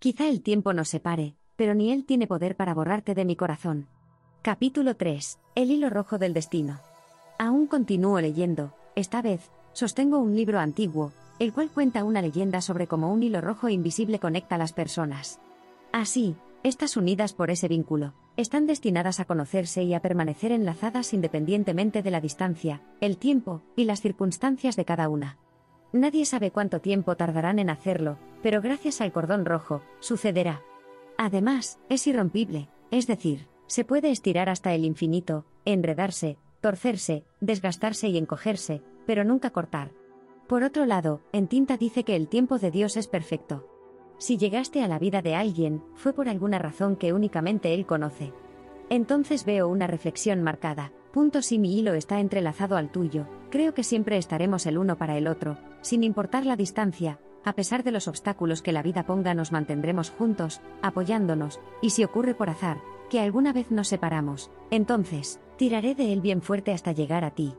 Quizá el tiempo nos separe, pero ni él tiene poder para borrarte de mi corazón. Capítulo 3. El hilo rojo del destino. Aún continúo leyendo, esta vez, sostengo un libro antiguo, el cual cuenta una leyenda sobre cómo un hilo rojo invisible conecta a las personas. Así, estas unidas por ese vínculo, están destinadas a conocerse y a permanecer enlazadas independientemente de la distancia, el tiempo y las circunstancias de cada una. Nadie sabe cuánto tiempo tardarán en hacerlo, pero gracias al cordón rojo, sucederá. Además, es irrompible, es decir, se puede estirar hasta el infinito, enredarse, torcerse, desgastarse y encogerse, pero nunca cortar. Por otro lado, en tinta dice que el tiempo de Dios es perfecto. Si llegaste a la vida de alguien, fue por alguna razón que únicamente Él conoce. Entonces veo una reflexión marcada, punto si mi hilo está entrelazado al tuyo, creo que siempre estaremos el uno para el otro, sin importar la distancia, a pesar de los obstáculos que la vida ponga nos mantendremos juntos, apoyándonos, y si ocurre por azar, que alguna vez nos separamos, entonces, tiraré de él bien fuerte hasta llegar a ti,